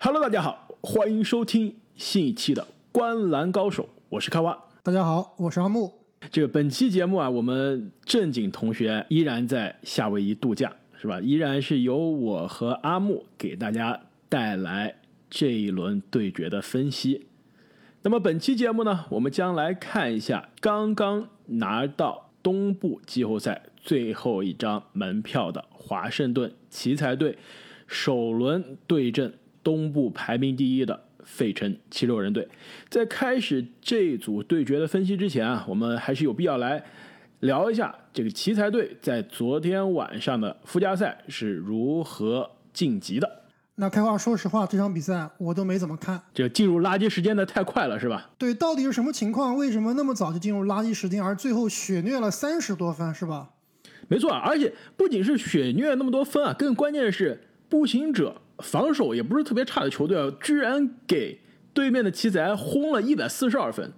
Hello，大家好，欢迎收听新一期的《观篮高手》，我是开挖。大家好，我是阿木。这个本期节目啊，我们正经同学依然在夏威夷度假，是吧？依然是由我和阿木给大家带来这一轮对决的分析。那么本期节目呢，我们将来看一下刚刚拿到东部季后赛最后一张门票的华盛顿奇才队首轮对阵东部排名第一的费城七六人队。在开始这组对决的分析之前啊，我们还是有必要来聊一下这个奇才队在昨天晚上的附加赛是如何晋级的。那开话，说实话，这场比赛我都没怎么看。这进入垃圾时间的太快了，是吧？对，到底是什么情况？为什么那么早就进入垃圾时间，而最后血虐了三十多分，是吧？没错，而且不仅是血虐那么多分啊，更关键的是步行者防守也不是特别差的球队啊，居然给对面的奇才轰了一百四十二分。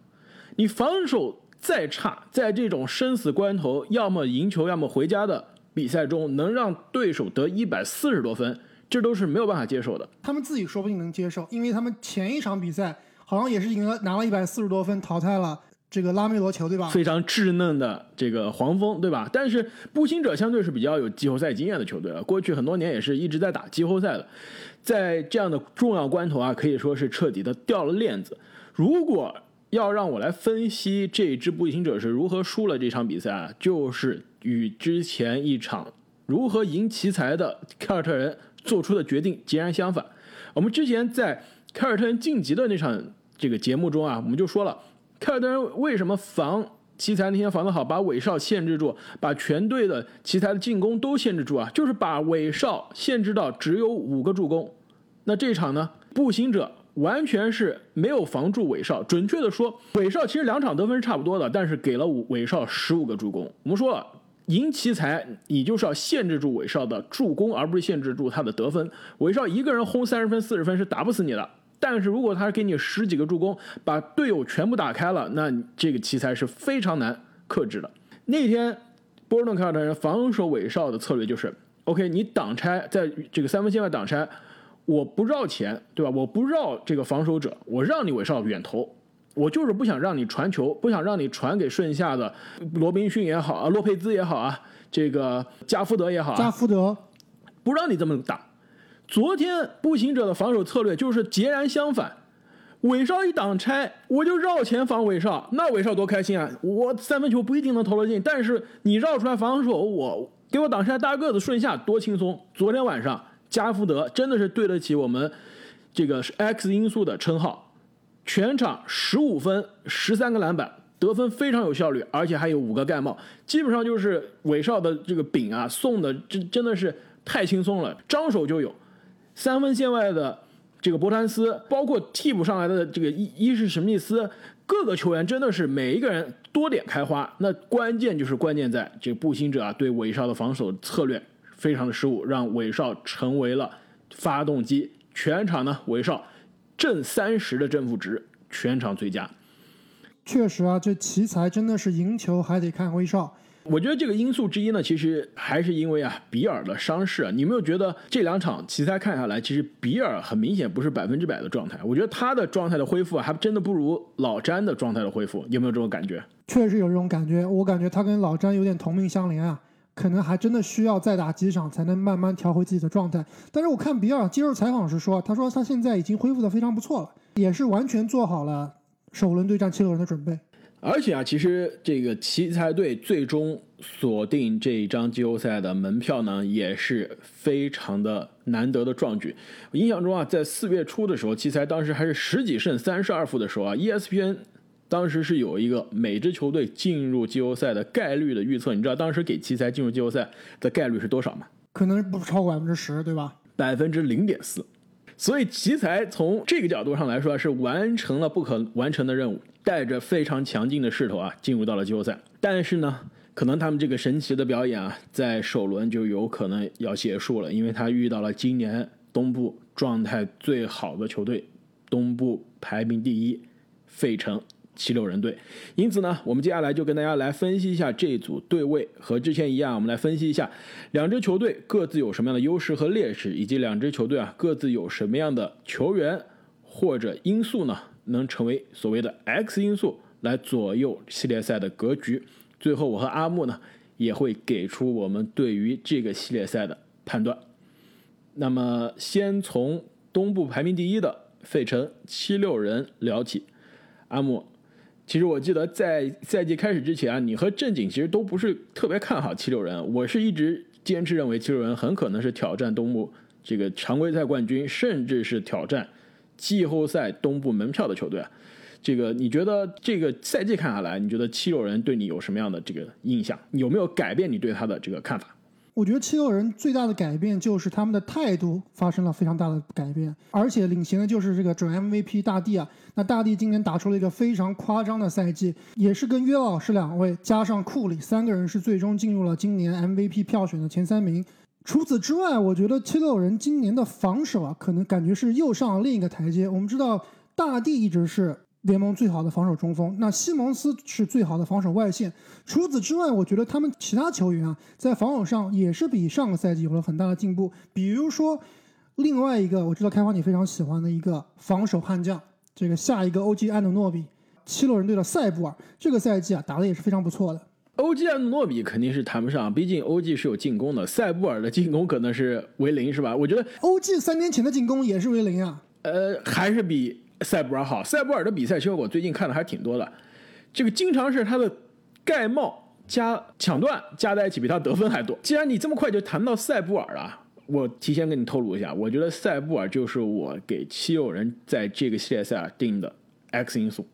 你防守再差，在这种生死关头，要么赢球，要么回家的比赛中，能让对手得一百四十多分。这都是没有办法接受的。他们自己说不定能接受，因为他们前一场比赛好像也是赢了，拿了一百四十多分，淘汰了这个拉梅罗球，对吧？非常稚嫩的这个黄蜂，对吧？但是步行者相对是比较有季后赛经验的球队了，过去很多年也是一直在打季后赛的，在这样的重要关头啊，可以说是彻底的掉了链子。如果要让我来分析这支步行者是如何输了这场比赛啊，就是与之前一场如何赢奇才的凯尔特人。做出的决定截然相反。我们之前在凯尔特人晋级的那场这个节目中啊，我们就说了，凯尔特人为什么防奇才那天防得好，把韦少限制住，把全队的奇才的进攻都限制住啊，就是把韦少限制到只有五个助攻。那这场呢，步行者完全是没有防住韦少，准确的说，韦少其实两场得分是差不多的，但是给了韦少十五个助攻。我们说了。赢奇才，你就是要限制住韦少的助攻，而不是限制住他的得分。韦少一个人轰三十分、四十分是打不死你的，但是如果他给你十几个助攻，把队友全部打开了，那这个奇才是非常难克制的。那天波士顿凯尔特人防守韦少的策略就是：OK，你挡拆在这个三分线外挡拆，我不绕前，对吧？我不绕这个防守者，我让你韦少远投。我就是不想让你传球，不想让你传给顺下的罗宾逊也好啊，洛佩兹也好啊，这个加福德也好啊，加福德不让你这么打。昨天步行者的防守策略就是截然相反，韦少一挡拆，我就绕前防韦少，那韦少多开心啊！我三分球不一定能投得进，但是你绕出来防守，我给我挡拆大个子顺下多轻松。昨天晚上加福德真的是对得起我们这个是 X 因素的称号。全场十五分，十三个篮板，得分非常有效率，而且还有五个盖帽，基本上就是韦少的这个饼啊送的，真真的是太轻松了，张手就有。三分线外的这个博坦斯，包括替补上来的这个伊伊什史密斯，各个球员真的是每一个人多点开花。那关键就是关键在这个步行者啊对韦少的防守策略非常的失误，让韦少成为了发动机。全场呢，韦少。正三十的正负值，全场最佳。确实啊，这奇才真的是赢球还得看威少。我觉得这个因素之一呢，其实还是因为啊比尔的伤势。啊你没有觉得这两场奇才看下来，其实比尔很明显不是百分之百的状态。我觉得他的状态的恢复还真的不如老詹的状态的恢复。有没有这种感觉？确实有这种感觉。我感觉他跟老詹有点同命相连啊。可能还真的需要再打几场才能慢慢调回自己的状态。但是我看比尔接受采访时说，他说他现在已经恢复的非常不错了，也是完全做好了首轮对战七六人的准备。而且啊，其实这个奇才队最终锁定这一张季后赛的门票呢，也是非常的难得的壮举。我印象中啊，在四月初的时候，奇才当时还是十几胜三十二负的时候啊，ESPN。当时是有一个每支球队进入季后赛的概率的预测，你知道当时给奇才进入季后赛的概率是多少吗？可能不超过百分之十，对吧？百分之零点四。所以奇才从这个角度上来说是完成了不可完成的任务，带着非常强劲的势头啊进入到了季后赛。但是呢，可能他们这个神奇的表演啊，在首轮就有可能要结束了，因为他遇到了今年东部状态最好的球队，东部排名第一费城。七六人队。因此呢，我们接下来就跟大家来分析一下这组对位，和之前一样，我们来分析一下两支球队各自有什么样的优势和劣势，以及两支球队啊各自有什么样的球员或者因素呢，能成为所谓的 X 因素来左右系列赛的格局。最后，我和阿木呢也会给出我们对于这个系列赛的判断。那么，先从东部排名第一的费城七六人聊起。阿木，其实我记得在赛季开始之前啊，你和正经其实都不是特别看好七六人。我是一直坚持认为七六人很可能是挑战东部这个常规赛冠军，甚至是挑战季后赛东部门票的球队啊。这个你觉得这个赛季看下来，你觉得七六人对你有什么样的这个印象？有没有改变你对他的这个看法？我觉得七六人最大的改变就是他们的态度发生了非常大的改变，而且领衔的就是这个准 MVP 大帝啊。那大帝今年打出了一个非常夸张的赛季，也是跟约老师两位加上库里三个人是最终进入了今年 MVP 票选的前三名。除此之外，我觉得七六人今年的防守啊，可能感觉是又上了另一个台阶。我们知道大帝一直是。联盟最好的防守中锋，那西蒙斯是最好的防守外线。除此之外，我觉得他们其他球员啊，在防守上也是比上个赛季有了很大的进步。比如说，另外一个我知道开发你非常喜欢的一个防守悍将，这个下一个欧 g 安努诺比，七六人队的塞布尔，这个赛季啊打的也是非常不错的。欧 g 安努诺比肯定是谈不上，毕竟欧 G 是有进攻的，塞布尔的进攻可能是为零，是吧？我觉得欧 G 三年前的进攻也是为零啊。呃，还是比。塞布尔好，塞布尔的比赛其实我最近看的还挺多的，这个经常是他的盖帽加抢断加在一起比他得分还多。既然你这么快就谈到塞布尔了，我提前跟你透露一下，我觉得塞布尔就是我给七六人在这个系列赛定的 X 因素。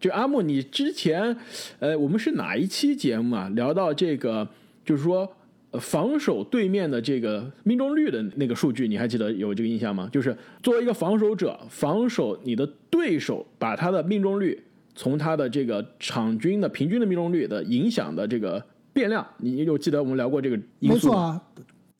就阿木，你之前，呃，我们是哪一期节目啊？聊到这个，就是说。防守对面的这个命中率的那个数据，你还记得有这个印象吗？就是作为一个防守者，防守你的对手，把他的命中率从他的这个场均的平均的命中率的影响的这个变量，你有记得我们聊过这个因素没错啊，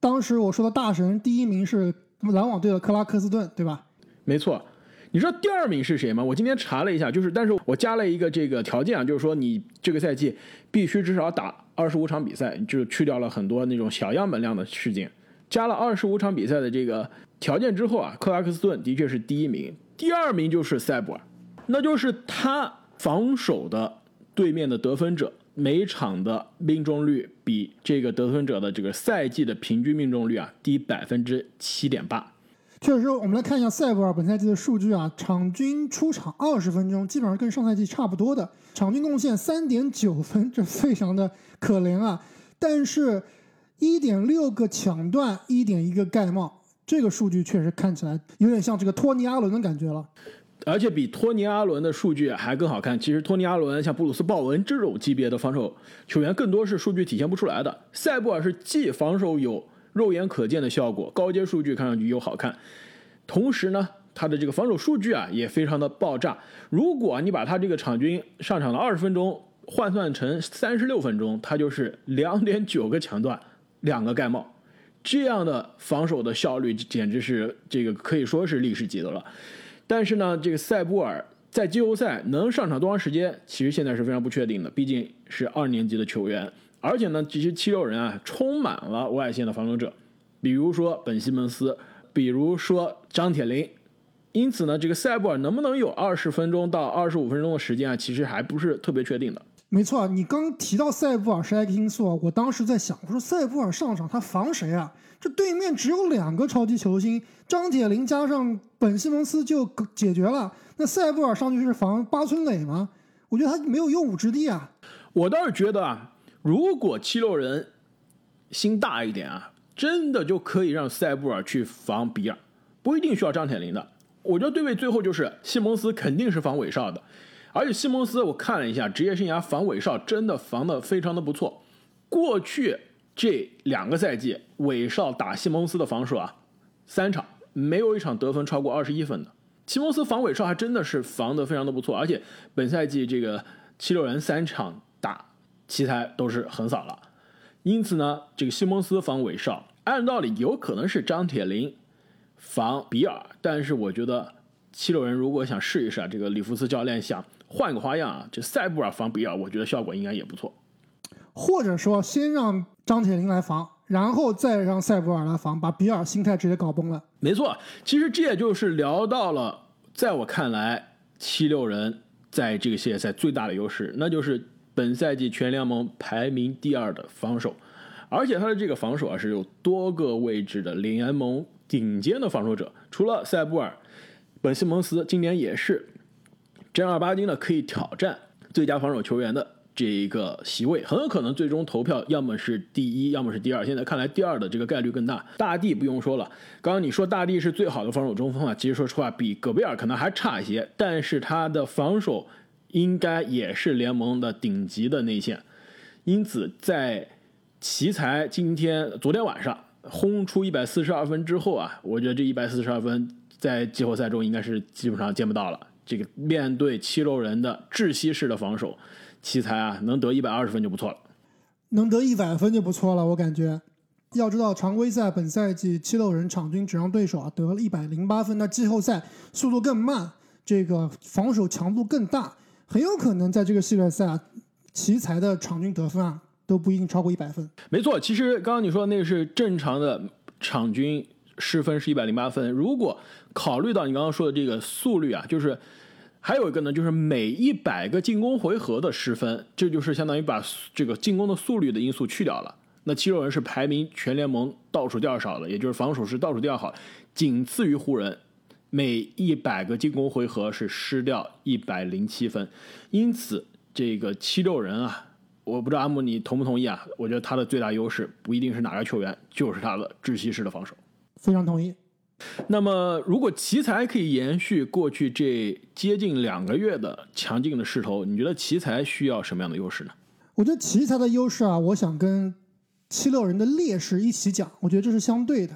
当时我说的大神第一名是篮网队的克拉克斯顿，对吧？没错。你知道第二名是谁吗？我今天查了一下，就是但是我加了一个这个条件啊，就是说你这个赛季必须至少打。二十五场比赛，就去掉了很多那种小样本量的事件，加了二十五场比赛的这个条件之后啊，克拉克斯顿的确是第一名，第二名就是塞博尔，那就是他防守的对面的得分者每场的命中率比这个得分者的这个赛季的平均命中率啊低百分之七点八。确实，我们来看一下塞布尔本赛季的数据啊，场均出场二十分钟，基本上跟上赛季差不多的，场均贡献三点九分，这非常的可怜啊。但是，一点六个抢断，一点一个盖帽，这个数据确实看起来有点像这个托尼阿伦的感觉了，而且比托尼阿伦的数据还更好看。其实托尼阿伦像布鲁斯鲍文这种级别的防守球员，更多是数据体现不出来的。塞布尔是既防守有。肉眼可见的效果，高阶数据看上去又好看，同时呢，他的这个防守数据啊也非常的爆炸。如果你把他这个场均上场的二十分钟换算成三十六分钟，他就是两点九个抢断，两个盖帽，这样的防守的效率简直是这个可以说是历史级的了。但是呢，这个塞布尔在季后赛能上场多长时间，其实现在是非常不确定的，毕竟是二年级的球员。而且呢，这些七六人啊，充满了外线的防守者，比如说本西蒙斯，比如说张铁林。因此呢，这个塞布尔能不能有二十分钟到二十五分钟的时间啊，其实还不是特别确定的。没错，你刚提到塞布尔是 X 因素啊，我当时在想，我说塞布尔上场他防谁啊？这对面只有两个超级球星，张铁林加上本西蒙斯就解决了。那塞布尔上去是防八村垒吗？我觉得他没有用武之地啊。我倒是觉得啊。如果七六人心大一点啊，真的就可以让塞布尔去防比尔，不一定需要张铁林的。我觉得对位最后就是西蒙斯肯定是防韦少的，而且西蒙斯我看了一下职业生涯防韦少真的防的非常的不错。过去这两个赛季韦少打西蒙斯的防守啊，三场没有一场得分超过二十一分的。西蒙斯防韦少还真的是防的非常的不错，而且本赛季这个七六人三场。奇才都是横扫了，因此呢，这个西蒙斯防韦少，按道理有可能是张铁林防比尔，但是我觉得七六人如果想试一试啊，这个里弗斯教练想换个花样啊，这塞布尔防比尔，我觉得效果应该也不错。或者说，先让张铁林来防，然后再让塞布尔来防，把比尔心态直接搞崩了。没错，其实这也就是聊到了，在我看来，七六人在这个系列赛最大的优势，那就是本赛季全联盟排名第二的防守，而且他的这个防守啊是有多个位置的联盟顶尖的防守者，除了塞布尔，本西蒙斯今年也是正儿八经的可以挑战最佳防守球员的这一个席位，很有可能最终投票要么是第一，要么是第二。现在看来第二的这个概率更大。大帝不用说了，刚刚你说大帝是最好的防守中锋啊，其实说实话比戈贝尔可能还差一些，但是他的防守应该也是联盟的顶级的内线。因此，在奇才今天昨天晚上轰出一百四十二分之后啊，我觉得这一百四十二分在季后赛中应该是基本上见不到了。这个面对七六人的窒息式的防守，奇才啊能得一百二十分就不错了。能得一百分就不错了，我感觉。要知道，常规赛本赛季七六人场均只让对手啊得了一百零八分，那季后赛速度更慢，这个防守强度更大，很有可能在这个系列赛啊，奇才的场均得分啊都不一定超过一百分。没错，其实刚刚你说的那个是正常的场均失分是一百零八分，如果考虑到你刚刚说的这个速率啊，就是还有一个呢，就是每一百个进攻回合的失分，这就是相当于把这个进攻的速率的因素去掉了。那七六人是排名全联盟倒数第二少的，也就是防守是倒数第二好，仅次于湖人，每一百个进攻回合是失掉一百零七分。因此，这个七六人啊，我不知道阿木你同不同意啊？我觉得他的最大优势不一定是哪个球员，就是他的窒息式的防守。非常同意。那么，如果奇才可以延续过去这接近两个月的强劲的势头，你觉得奇才需要什么样的优势呢？我觉得奇才的优势啊，我想跟七六人的劣势一起讲，我觉得这是相对的。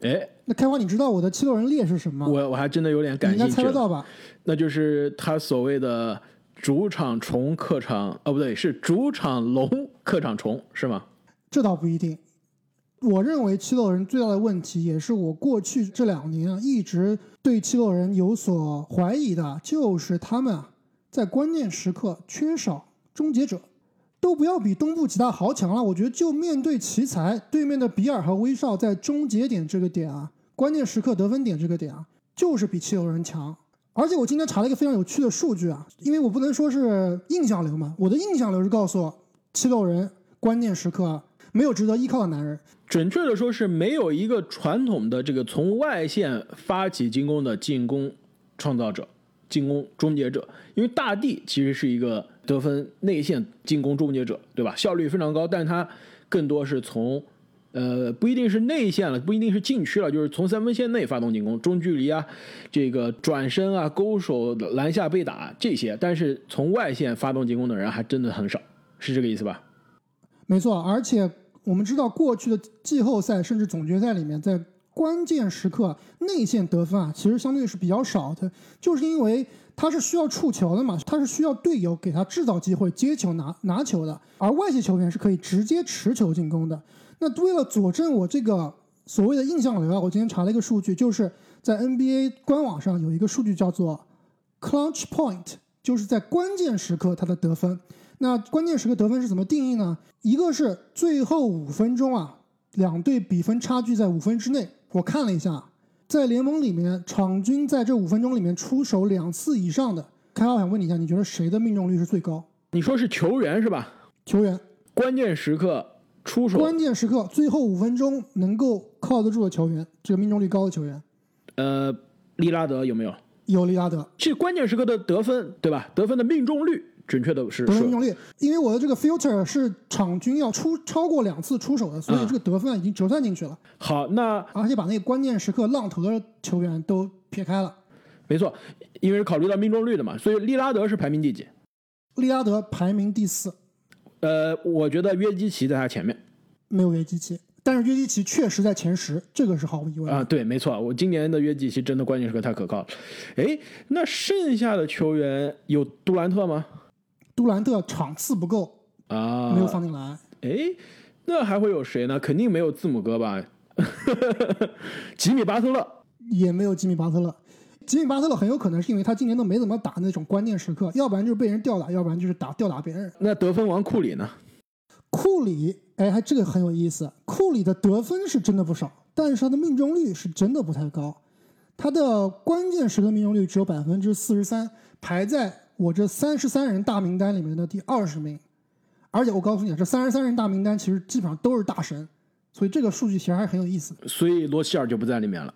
哎，那开花，你知道我的七六人列是什么吗？我我还真的有点感你应该。猜得到吧？那就是他所谓的主场虫，客场哦不对，是主场龙，客场虫是吗？这倒不一定。我认为七六人最大的问题，也是我过去这两年啊一直对七六人有所怀疑的，就是他们啊在关键时刻缺少终结者。都不要比东部几大豪强了，我觉得就面对奇才，对面的比尔和威少在终结点这个点啊，关键时刻得分点这个点啊，就是比七六人强。而且我今天查了一个非常有趣的数据啊，因为我不能说是印象流嘛，我的印象流是告诉我，七六人关键时刻啊没有值得依靠的男人。准确的说是没有一个传统的这个从外线发起进攻的进攻创造者、进攻终结者，因为大帝其实是一个得分内线进攻终结者，对吧？效率非常高，但他更多是从呃不一定是内线了，不一定是禁区了，就是从三分线内发动进攻，中距离啊，这个转身啊、勾手、篮下被打这些，但是从外线发动进攻的人还真的很少，是这个意思吧？没错，而且我们知道过去的季后赛甚至总决赛里面，在关键时刻内线得分啊，其实相对是比较少的，就是因为他是需要触球的嘛，他是需要队友给他制造机会接球拿拿球的，而外线球员是可以直接持球进攻的。那为了佐证我这个所谓的印象流啊，我今天查了一个数据，就是在 NBA 官网上有一个数据叫做 clutch point，就是在关键时刻他的得分。那关键时刻得分是怎么定义呢？一个是最后五分钟啊，两队比分差距在五分之内。我看了一下，在联盟里面，场均在这五分钟里面出手两次以上的，开浩想问你一下，你觉得谁的命中率是最高？你说是球员是吧？球员关键时刻出手，关键时刻最后五分钟能够靠得住的球员，这个命中率高的球员呃，利拉德有没有？有利拉德。这关键时刻的得分，对吧？得分的命中率，准确的是说，得分命中率，因为我的这个 filter 是场均要出超过两次出手的，所以嗯这个得分已经折算进去了，好，那而且把那个关键时刻浪头的球员都撇开了。没错，因为是考虑到命中率的嘛，所以利拉德是排名第几？利拉德排名第四，呃，我觉得约基奇在他前面没有约基奇，但是约基奇确实在前十，这个是毫无疑问。啊，对，没错，我今年的约基奇真的关键时刻太可靠了。哎，那剩下的球员有杜兰特吗？杜兰特场次不够，啊，没有放进来。哎，那还会有谁呢？肯定没有字母哥吧？吉米巴特勒，也没有吉米巴特勒，吉米巴特勒很有可能是因为他今年都没怎么打那种关键时刻，要不然就是被人吊打，要不然就是打吊打别人。那得分王库里呢？库里，哎，还这个很有意思。库里的得分是真的不少，但是他的命中率是真的不太高。他的关键时刻命中率只有百分之四十三，排在我这三十三人大名单里面的第二十名。而且我告诉你，这三十三人大名单其实基本上都是大神，所以这个数据其实还是很有意思的。所以罗齐尔就不在里面了。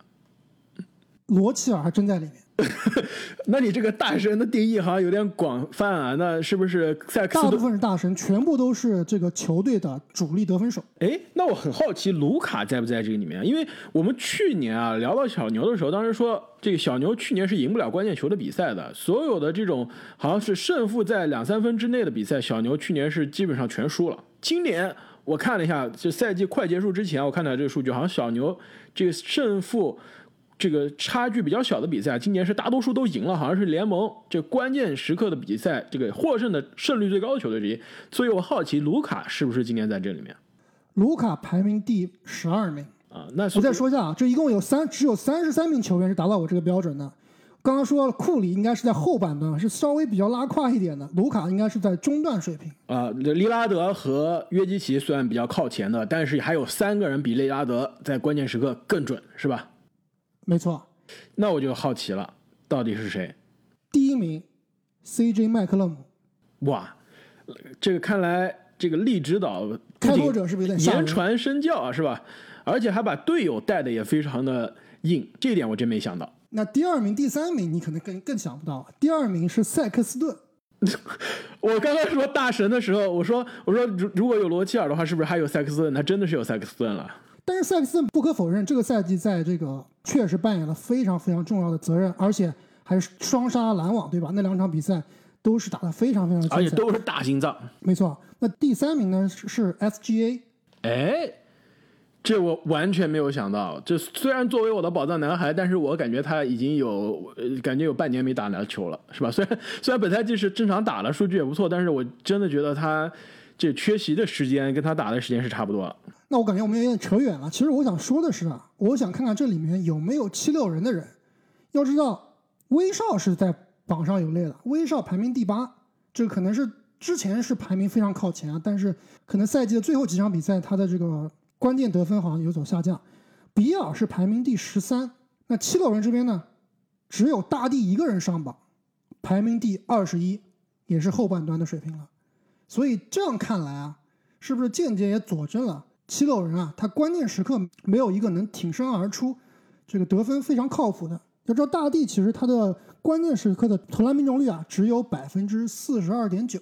罗齐尔还真在里面。那你这个大神的定义好像有点广泛啊，那是不是塞克斯？大部分是大神，全部都是这个球队的主力得分手。哎，那我很好奇，卢卡在不在这个里面？因为我们去年啊聊到小牛的时候，当时说这个小牛去年是赢不了关键球的比赛的，所有的这种好像是胜负在两三分之内的比赛，小牛去年是基本上全输了。今年我看了一下，就赛季快结束之前，我看到这个数据，好像小牛这个胜负。这个差距比较小的比赛，今年是大多数都赢了，好像是联盟这关键时刻的比赛，这个获胜的胜率最高的球队之一。所以我好奇，卢卡是不是今年在这里面？卢卡排名第十二名啊。那我再说一下啊，这一共有三，只有三十三名球员是达到我这个标准的。刚刚说库里应该是在后半段，是稍微比较拉胯一点的。卢卡应该是在中段水平啊。利拉德和约基奇虽然比较靠前的，但是还有三个人比利拉德在关键时刻更准，是吧？没错，那我就好奇了，到底是谁？第一名，CJ 麦克勒姆。哇，这个看来这个力指导开拓者是不是有点言传身教啊是吧？而且还把队友带的也非常的硬，这一点我真没想到。那第二名、第三名你可能更更想不到，第二名是塞克斯顿。我刚刚说大神的时候，我说我说如如果有罗齐尔的话，是不是还有塞克斯顿？他真的是有塞克斯顿了。但是塞克斯顿不可否认，这个赛季在这个确实扮演了非常非常重要的责任，而且还是双杀篮网，对吧？那两场比赛都是打得非常非常精彩，而且都是大心脏。没错。那第三名呢是 SGA，哎，这我完全没有想到。这虽然作为我的宝藏男孩，但是我感觉他已经有感觉有半年没打篮球了，是吧？虽然虽然本赛季是正常打了，数据也不错，但是我真的觉得他这缺席的时间跟他打的时间是差不多。那我感觉我们有点扯远了。其实我想说的是啊，我想看看这里面有没有七六人的人。要知道，威少是在榜上有列的，威少排名第八，这可能是之前是排名非常靠前啊，但是可能赛季的最后几场比赛，他的这个关键得分好像有所下降。比尔是排名第十三，那七六人这边呢，只有大帝一个人上榜，排名第二十一，也是后半端的水平了。所以这样看来啊，是不是间接也佐证了？七六人啊，他关键时刻没有一个能挺身而出，这个得分非常靠谱的。要知道，大帝其实他的关键时刻的投篮命中率啊，只有百分之四十二点九。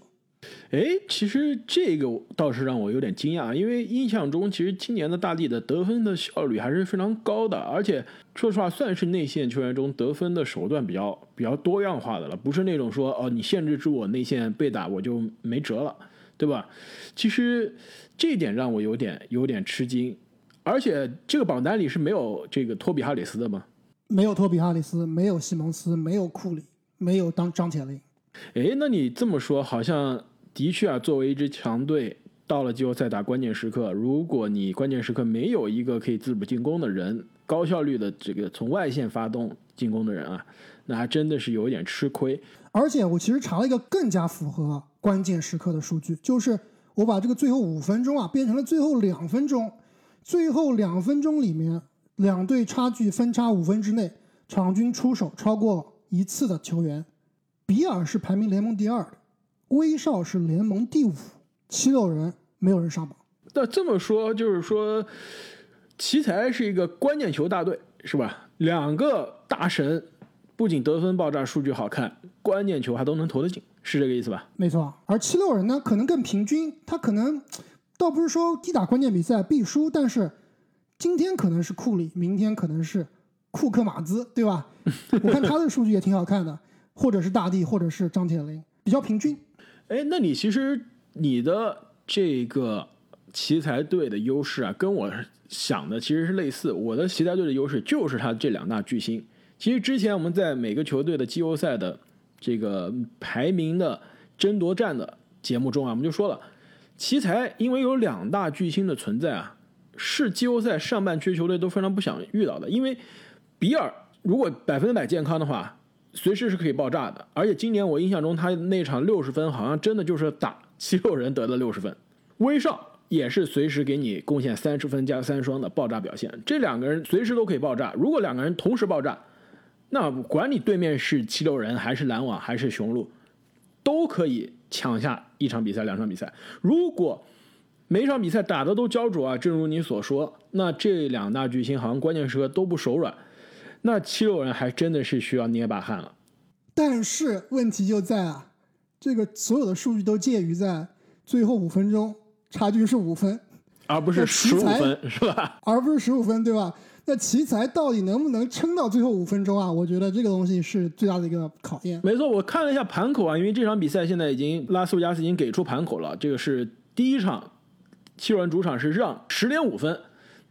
哎，其实这个倒是让我有点惊讶，因为印象中其实今年的大帝的得分的效率还是非常高的，而且说实话，算是内线球员中得分的手段比较比较多样化的了，不是那种说哦，你限制住我内线被打，我就没辙了。对吧？其实这一点让我有点有点吃惊，而且这个榜单里是没有这个托比哈里斯的吗？没有托比哈里斯，没有西蒙斯，没有库里，没有当张铁林。哎，那你这么说，好像的确啊，作为一支强队，到了季后赛打关键时刻，如果你关键时刻没有一个可以自主进攻的人，高效率的这个从外线发动进攻的人啊，那还真的是有点吃亏。而且我其实查了一个更加符合。关键时刻的数据就是我把这个最后五分钟啊变成了最后两分钟，最后两分钟里面两队差距分差五分之内，场均出手超过一次的球员，比尔是排名联盟第二的，威少是联盟第五，七六人没有人上榜。那这么说就是说，奇才是一个关键球大队是吧？两个大神不仅得分爆炸，数据好看，关键球还都能投得进。是这个意思吧？没错，而七六人呢，可能更平均。他可能倒不是说低打关键比赛必输，但是今天可能是库里，明天可能是库克马兹，对吧？我看他的数据也挺好看的，或者是大帝，或者是张铁林，比较平均。哎，那你其实你的这个奇才队的优势啊，跟我想的其实是类似。我的奇才队的优势就是他这两大巨星。其实之前我们在每个球队的季后赛的。这个排名的争夺战的节目中啊，我们就说了，奇才因为有两大巨星的存在啊，是季后赛上半区球队都非常不想遇到的。因为比尔如果百分之百健康的话，随时是可以爆炸的。而且今年我印象中他那场六十分，好像真的就是打七六人得了六十分。威少也是随时给你贡献三十分加三双的爆炸表现。这两个人随时都可以爆炸。如果两个人同时爆炸，那管你对面是七六人还是篮网还是雄鹿，都可以抢下一场比赛、两场比赛。如果每场比赛打的都焦灼啊，正如你所说，那这两大巨星好像关键时刻都不手软，那七六人还真的是需要捏把汗了。但是问题就在啊，这个所有的数据都介于在最后五分钟，差距是五分，而不是十五分，是吧？而不是十五分，对吧？那奇才到底能不能撑到最后五分钟啊？我觉得这个东西是最大的一个考验。没错，我看了一下盘口啊，因为这场比赛现在已经拉斯维加斯已经给出盘口了，这个是第一场。七六人主场是让十点五分，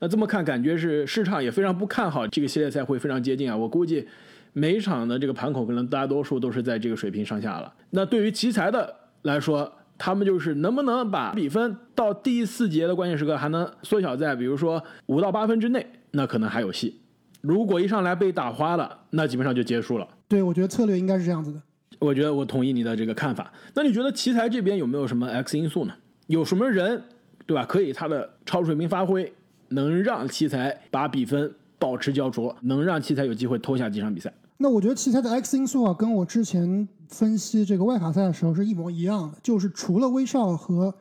那这么看感觉是市场也非常不看好这个系列赛会非常接近啊。我估计每一场的这个盘口可能大多数都是在这个水平上下了。那对于奇才的来说，他们就是能不能把比分到第四节的关键时刻还能缩小在比如说五到八分之内，那可能还有戏。如果一上来被打花了，那基本上就结束了。对，我觉得策略应该是这样子的。我觉得我同意你的这个看法。那你觉得奇才这边有没有什么 X 因素呢？有什么人？对吧？可以，他的超水平发挥能让奇才把比分保持焦灼，能让奇才有机会拖下几场比赛。那我觉得奇才的 X 因素啊，跟我之前分析这个外卡赛的时候是一模一样的，就是除了威少和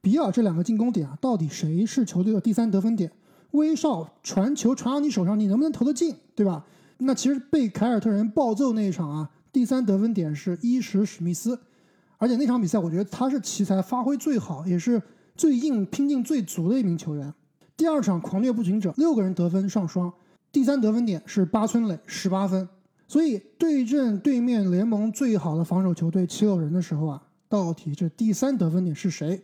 比尔这两个进攻点啊，到底谁是球队的第三得分点？威少传球传到你手上，你能不能投得进？对吧？那其实被凯尔特人暴揍那一场啊，第三得分点是伊什史密斯，而且那场比赛我觉得他是奇才发挥最好，也是。最硬拼劲最足的一名球员。第二场狂虐步行者六个人得分上双，第三得分点是八村垒十八分。所以对阵对面联盟最好的防守球队七六人的时候啊，到底这第三得分点是谁？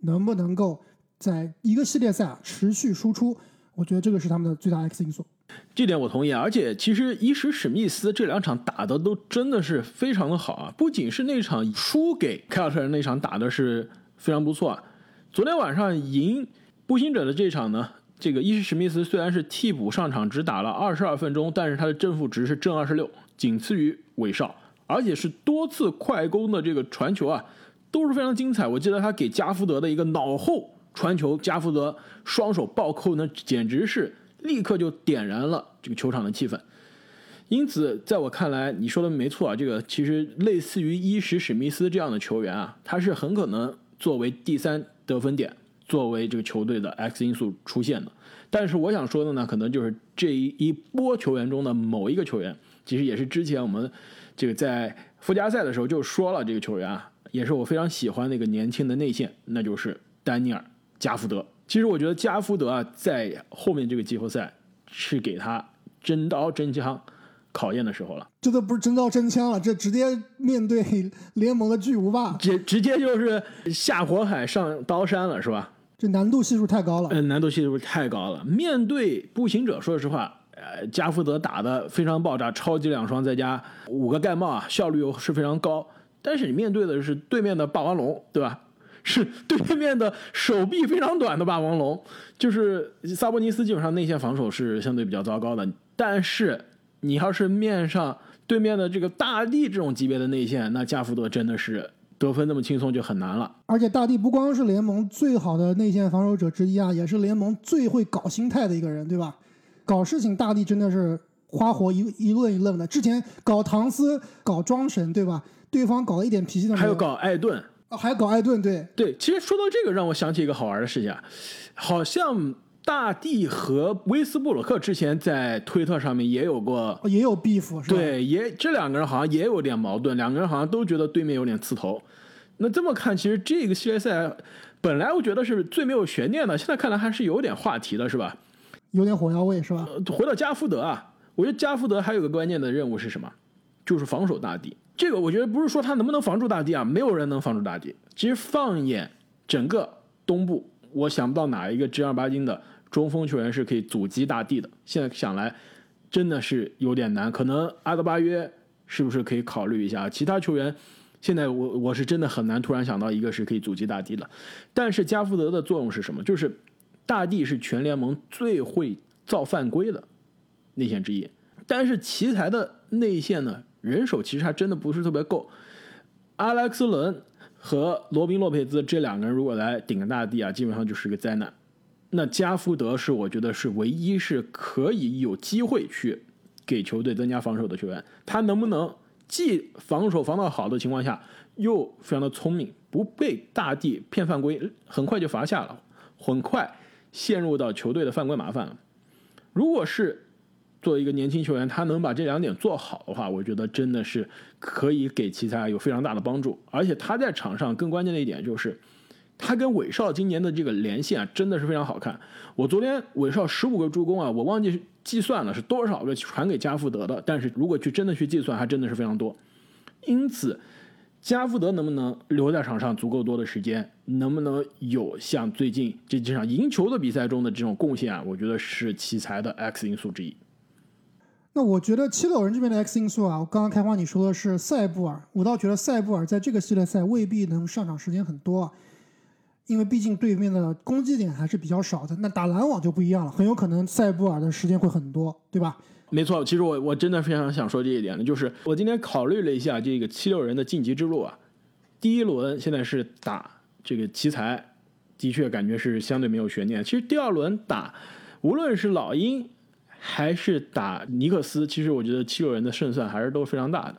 能不能够在一个系列赛啊持续输出？我觉得这个是他们的最大 X 因素。这点我同意啊。而且其实伊什史密斯这两场打的都真的是非常的好啊，不仅是那场输给凯尔特人那场打的是非常不错啊。昨天晚上赢步行者的这场呢，这个伊什史密斯虽然是替补上场，只打了二十二分钟，但是他的正负值是正二十六，仅次于韦少，而且是多次快攻的这个传球啊，都是非常精彩。我记得他给加福德的一个脑后传球，加福德双手暴扣，那简直是立刻就点燃了这个球场的气氛。因此，在我看来，你说的没错啊，这个其实类似于伊什史密斯这样的球员啊，他是很可能作为第三。得分点作为这个球队的 X 因素出现的，但是我想说的呢，可能就是这一波球员中的某一个球员，其实也是之前我们这个在附加赛的时候就说了，这个球员啊，也是我非常喜欢那个年轻的内线，那就是丹尼尔加福德。其实我觉得加福德啊，在后面这个季后赛是给他真刀真枪。考验的时候了，这都不是真刀真枪了，这直接面对联盟的巨无霸，直直接就是下火海上刀山了，是吧？这难度系数太高了，嗯，难度系数太高了。面对步行者，说实话，呃，加福德打的非常爆炸，超级两双再加五个盖帽啊，效率又是非常高。但是你面对的是对面的霸王龙，对吧？是对面的手臂非常短的霸王龙，就是萨博尼斯基本上内线防守是相对比较糟糕的，但是。你要是面上对面的这个大帝这种级别的内线，那加福德真的是得分那么轻松就很难了。而且大帝不光是联盟最好的内线防守者之一啊，也是联盟最会搞心态的一个人，对吧？搞事情大帝真的是花活一一愣一愣的。之前搞唐斯、搞庄神，对吧？对方搞了一点脾气都没有。还有搞艾顿，还搞艾顿，对对。其实说到这个，让我想起一个好玩的事情啊，好像。大帝和威斯布鲁克之前在推特上面也有过，也有 beef 是吧？对，也这两个人好像也有点矛盾，两个人好像都觉得对面有点刺头。那这么看，其实这个系列赛本来我觉得是最没有悬念的，现在看来还是有点话题的，是吧？有点火药味是吧？回到加福德啊，我觉得加福德还有个关键的任务是什么？就是防守大帝。这个我觉得不是说他能不能防住大帝啊，没有人能防住大帝。其实放眼整个东部，我想不到哪一个正儿八经的。中锋球员是可以阻击大帝的，现在想来真的是有点难。可能阿德巴约是不是可以考虑一下？其他球员现在我我是真的很难突然想到一个是可以阻击大帝的。但是加福德的作用是什么？就是大帝是全联盟最会造犯规的内线之一。但是奇才的内线呢，人手其实还真的不是特别够。阿莱克斯·伦和罗宾·洛佩兹这两个人如果来顶个大地啊，基本上就是个灾难。那加福德是我觉得是唯一是可以有机会去给球队增加防守的球员。他能不能既防守防到好的情况下，又非常的聪明，不被大地骗犯规，很快就罚下了，很快陷入到球队的犯规麻烦了。如果是作为一个年轻球员，他能把这两点做好的话，我觉得真的是可以给奇才有非常大的帮助。而且他在场上更关键的一点就是。他跟韦少今年的这个连线啊，真的是非常好看。我昨天韦少十五个助攻啊，我忘记计算了是多少个传给加福德的，但是如果去真的去计算，还真的是非常多。因此，加福德能不能留在场上足够多的时间，能不能有像最近这几场赢球的比赛中的这种贡献啊，我觉得是奇才的 X 因素之一。那我觉得七六人这边的 X 因素啊，我刚刚开花你说的是塞布尔，我倒觉得塞布尔在这个系列赛未必能上场时间很多啊。因为毕竟对面的攻击点还是比较少的，那打篮网就不一样了，很有可能塞布尔的时间会很多，对吧？没错，其实我我真的非常想说这一点的，就是我今天考虑了一下这个七六人的晋级之路啊，第一轮现在是打这个奇才，的确感觉是相对没有悬念。其实第二轮打，无论是老鹰还是打尼克斯，其实我觉得七六人的胜算还是都非常大的。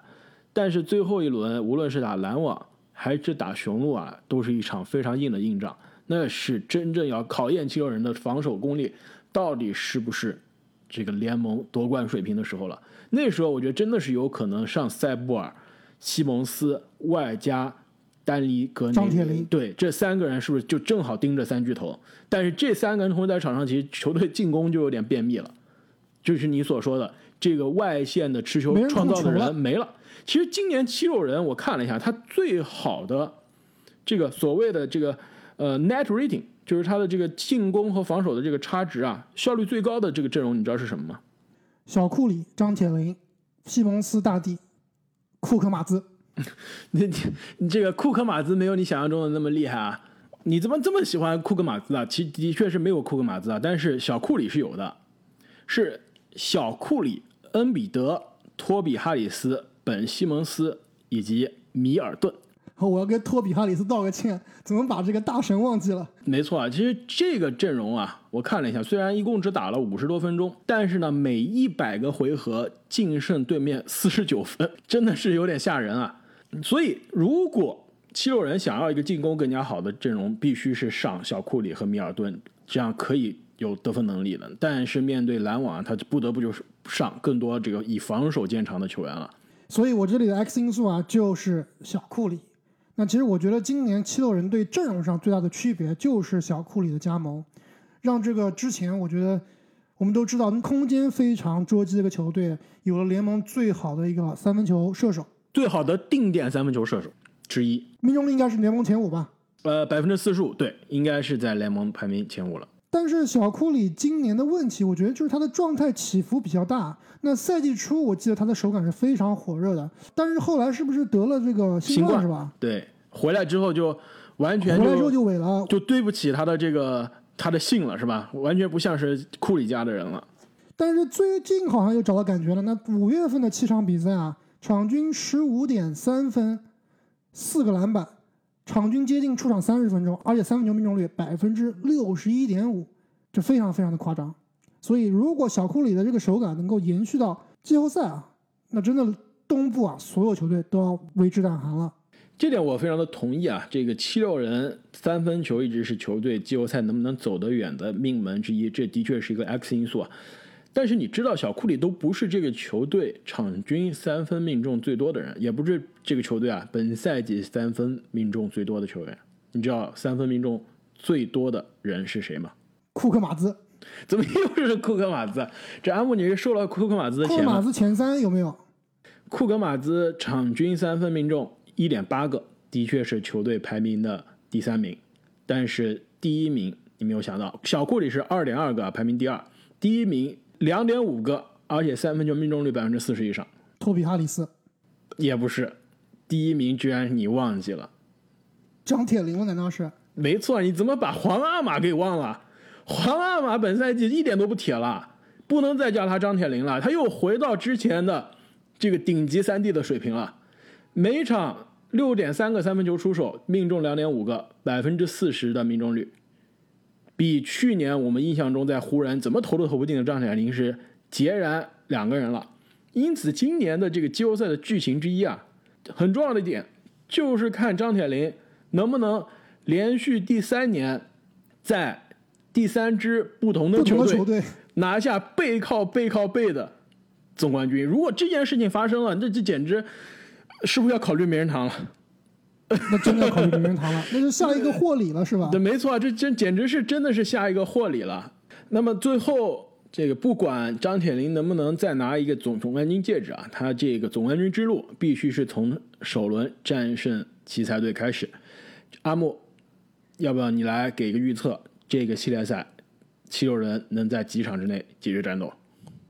但是最后一轮，无论是打篮网。还是打雄鹿啊，都是一场非常硬的硬仗，那是真正要考验七六人的防守功力，到底是不是这个联盟夺冠水平的时候了。那时候我觉得真的是有可能上塞布尔、西蒙斯外加丹尼格张铁林，对这三个人是不是就正好盯着三巨头？但是这三个人同时在场上，其实球队进攻就有点便秘了，就是你所说的这个外线的持球创造的人没了。其实今年七六人，我看了一下，他最好的这个所谓的这个呃 net rating，就是他的这个进攻和防守的这个差值啊，效率最高的这个阵容，你知道是什么吗？小库里、张铁林、西蒙斯、大帝、库克马兹。你你你这个库克马兹没有你想象中的那么厉害啊！你怎么这么喜欢库克马兹啊？其的确是没有库克马兹啊，但是小库里是有的，是小库里、恩比德、托比哈里斯。本西蒙斯以及米尔顿，我要跟托比哈里斯道个歉，怎么把这个大神忘记了？没错啊，其实这个阵容啊，我看了一下，虽然一共只打了五十多分钟，但是呢，每一百个回合净胜对面四十九分，真的是有点吓人啊。所以，如果七六人想要一个进攻更加好的阵容，必须是上小库里和米尔顿，这样可以有得分能力的。但是面对篮网，他不得不就是上更多这个以防守见长的球员了。所以，我这里的 X 因素啊，就是小库里。那其实我觉得，今年七六人队阵容上最大的区别就是小库里的加盟，让这个之前我觉得我们都知道空间非常捉急的一个球队，有了联盟最好的一个三分球射手，最好的定点三分球射手之一，命中率应该是联盟前五吧？呃，百分之四十五，对，应该是在联盟排名前五了。但是小库里今年的问题，我觉得就是他的状态起伏比较大。那赛季初我记得他的手感是非常火热的，但是后来是不是得了这个新冠是吧？对，回来之后就完全回来之后就萎了，就对不起他的这个他的姓了是吧？完全不像是库里家的人了。但是最近好像又找到感觉了。那五月份的七场比赛啊，场均十五点三分，四个篮板。场均接近出场三十分钟，而且三分球命中率百分之六十一点五，这非常非常的夸张。所以，如果小库里的这个手感能够延续到季后赛啊，那真的东部啊所有球队都要为之胆寒了。这点我非常的同意啊。这个七六人三分球一直是球队季后赛能不能走得远的命门之一，这的确是一个 X 因素啊。但是你知道，小库里都不是这个球队场均三分命中最多的人，也不是这个球队啊本赛季三分命中最多的球员。你知道三分命中最多的人是谁吗？库克马兹。怎么又是库克马兹？这阿姆尼是收了库克马兹的钱库克马兹前三有没有？库克马兹场均三分命中一点八个，的确是球队排名的第三名。但是第一名你没有想到，小库里是二点二个，排名第二。第一名。两点五个，而且三分球命中率百分之四十以上。托比哈里斯，也不是，第一名居然你忘记了？张铁林难道是？没错，你怎么把皇阿玛给忘了？皇阿玛本赛季一点都不铁了，不能再叫他张铁林了，他又回到之前的这个顶级三 D 的水平了。每场六点三个三分球出手，命中两点五个，百分之四十的命中率，比去年我们印象中在湖人怎么投都投不进的张铁林是截然两个人了。因此，今年的这个季后赛的剧情之一啊，很重要的一点就是看张铁林能不能连续第三年在第三支不同的球队拿下背靠背靠背的总冠军。如果这件事情发生了，那这简直是不是要考虑名人堂了？那真的要考虑名人堂了，那就下一个霍里了，是吧对，？没错，这这简直是真的是下一个霍里了。那么最后，这个不管张铁林能不能再拿一个总总冠军戒指啊，他这个总冠军之路必须是从首轮战胜奇才队开始。阿木，要不要你来给个预测？这个系列赛，七六人能在几场之内解决战斗？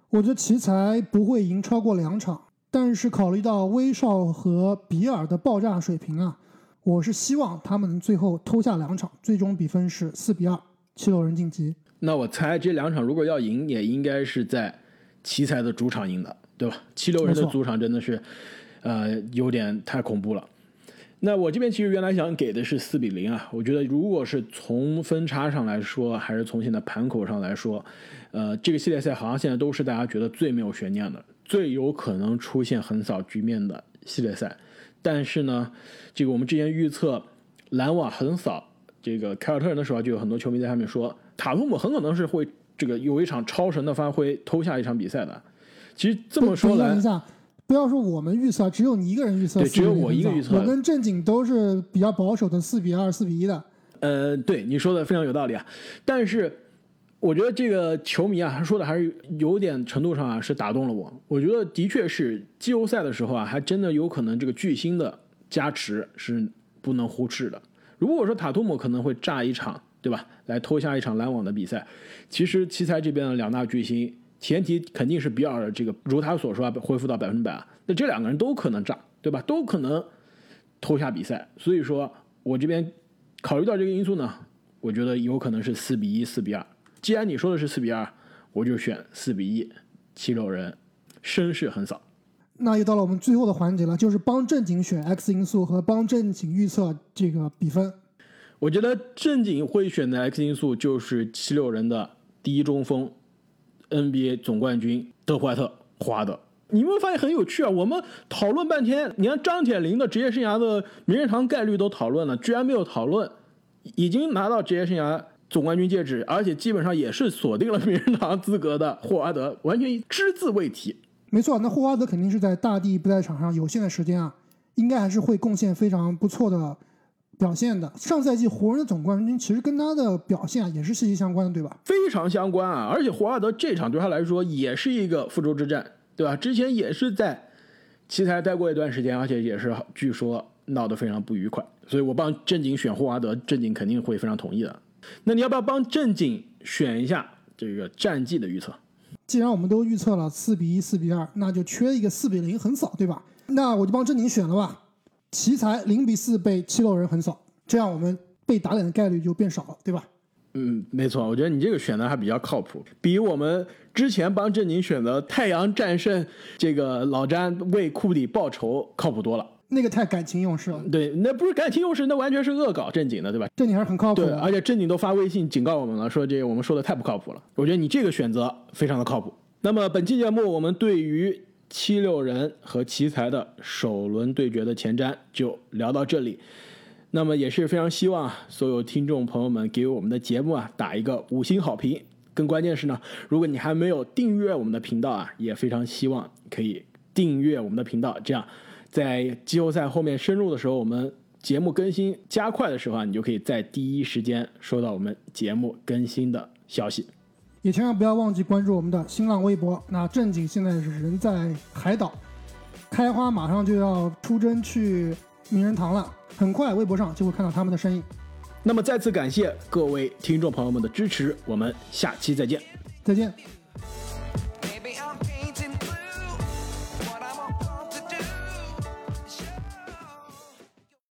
我觉得奇才不会赢超过两场，但是考虑到威少和比尔的爆炸水平啊，我是希望他们最后偷下两场，最终比分是四比二，七六人晋级。那我猜这两场如果要赢，也应该是在奇才的主场赢的，对吧？七六人的主场真的是，呃，有点太恐怖了。那我这边其实原来想给的是四比零啊，我觉得如果是从分差上来说，还是从现在盘口上来说，呃，这个系列赛好像现在都是大家觉得最没有悬念的，最有可能出现横扫局面的系列赛。但是呢，这个我们之前预测篮网横扫这个凯尔特人的时候，就有很多球迷在下面说，塔图姆很可能是会这个有一场超神的发挥，偷下一场比赛的。其实这么说来不要说我们预测，只有你一个人预测4比0对只有我一个预测我跟正经都是比较保守的四比二、四比一的。呃，对你说的非常有道理啊。但是我觉得这个球迷啊，他说的还是有点程度上啊是打动了我。我觉得的确是季后赛的时候啊，还真的有可能这个巨星的加持是不能忽视的。如果说塔图姆可能会炸一场，对吧？来偷下一场篮网的比赛，其实奇才这边的两大巨星，前提肯定是比尔这个如他所说啊，恢复到百分百啊，那这两个人都可能炸，对吧？都可能偷下比赛。所以说我这边考虑到这个因素呢，我觉得有可能是四比一、四比二。既然你说的是四比二，我就选四比一，七六人声势横扫。那又到了我们最后的环节了，就是帮正经选 X 因素和帮正经预测这个比分。我觉得正经会选的 X 因素就是七六人的第一中锋，NBA 总冠军德怀特·霍华德。你有没有发现很有趣啊？我们讨论半天，你看张铁林的职业生涯的名人堂概率都讨论了，居然没有讨论已经拿到职业生涯总冠军戒指，而且基本上也是锁定了名人堂资格的霍华德，完全只字未提。没错，那霍华德肯定是在大帝不在场上有限的时间啊，应该还是会贡献非常不错的表现的。上赛季湖人的总冠军其实跟他的表现啊也是息息相关的，对吧？非常相关啊！而且霍华德这场对他来说也是一个复仇之战，对吧？之前也是在奇才待过一段时间，而且也是据说闹得非常不愉快，所以我帮正经选霍华德，正经肯定会非常同意的。那你要不要帮正经选一下这个战绩的预测？既然我们都预测了四比一、四比二，那就缺一个四比零横扫，对吧？那我就帮正经选了吧。奇才零比四被七六人横扫，这样我们被打脸的概率就变少了，对吧？嗯，没错，我觉得你这个选的还比较靠谱，比我们之前帮正经选的太阳战胜这个老詹为库里报仇靠谱多了。那个太感情用事了，对，那不是感情用事，那完全是恶搞正经的，对吧？正经还是很靠谱对，的。而且正经都发微信警告我们了，说这个我们说的太不靠谱了。我觉得你这个选择非常的靠谱。那么本期节目我们对于七六人和奇才的首轮对决的前瞻就聊到这里。那么也是非常希望啊所有听众朋友们给我们的节目啊打一个五星好评。更关键是呢，如果你还没有订阅我们的频道啊，也非常希望可以订阅我们的频道，这样在季后赛后面深入的时候，我们节目更新加快的时候啊，你就可以在第一时间收到我们节目更新的消息。也千万不要忘记关注我们的新浪微博。那正经现在是人在海岛，开花马上就要出征去名人堂了，很快微博上就会看到他们的身影。那么再次感谢各位听众朋友们的支持，我们下期再见。再见。